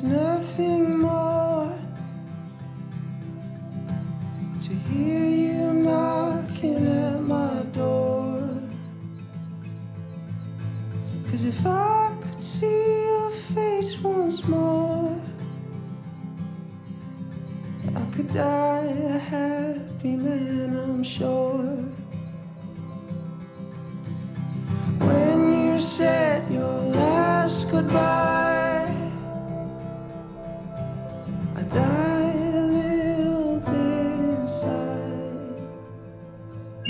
There's nothing more to hear you knocking at my door. Cause if I could see your face once more, I could die a happy man, I'm sure. When you said your last goodbye,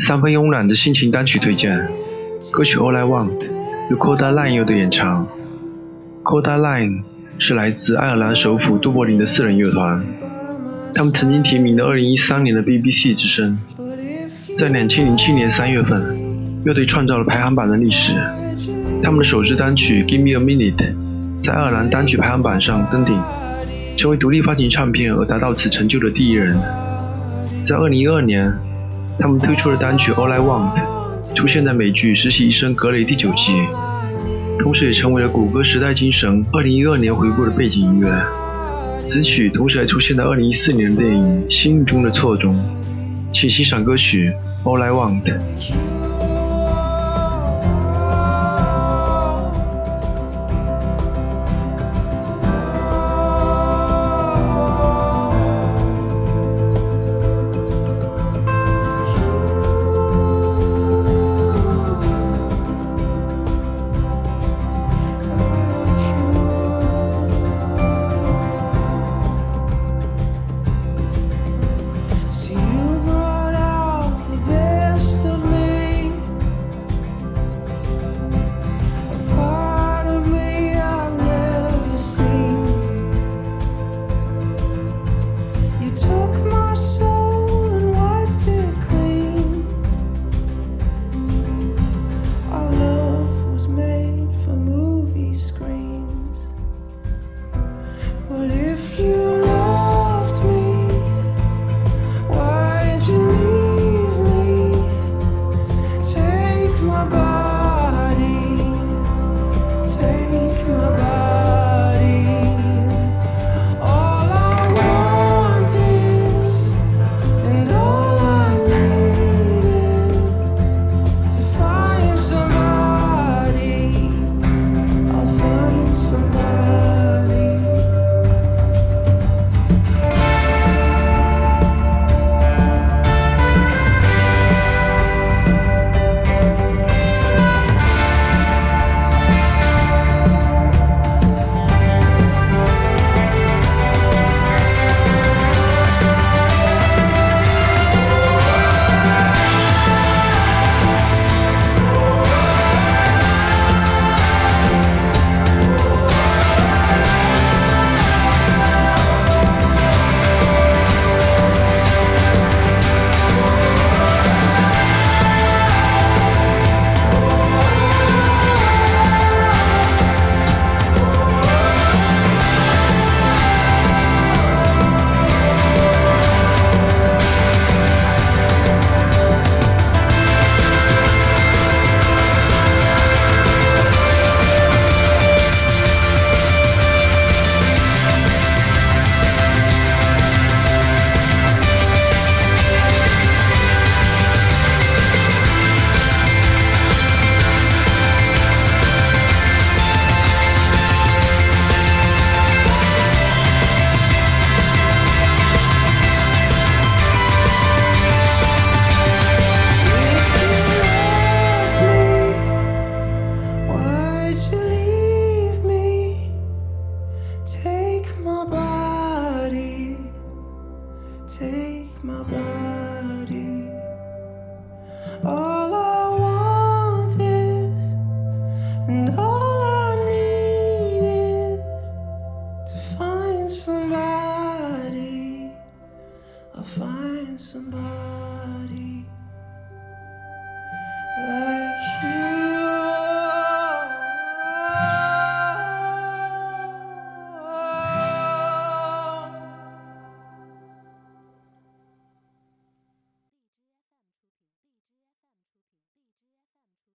三分慵懒的心情单曲推荐，歌曲《All I Want》由 Coda Line 的演唱。Coda Line 是来自爱尔兰首府都柏林的四人乐团，他们曾经提名了2013年的 BBC 之声。在2007年3月份，乐队创造了排行榜的历史。他们的首支单曲《Give Me a Minute》在爱尔兰单曲排行榜上登顶，成为独立发行唱片而达到此成就的第一人。在2012年，他们推出了单曲《All I Want》，出现在美剧《实习医生格雷》第九季，同时也成为了谷歌时代精神2012年回顾的背景音乐。此曲同时还出现在2014年的电影《心目中的错》中。请欣赏歌曲《All I Want》。And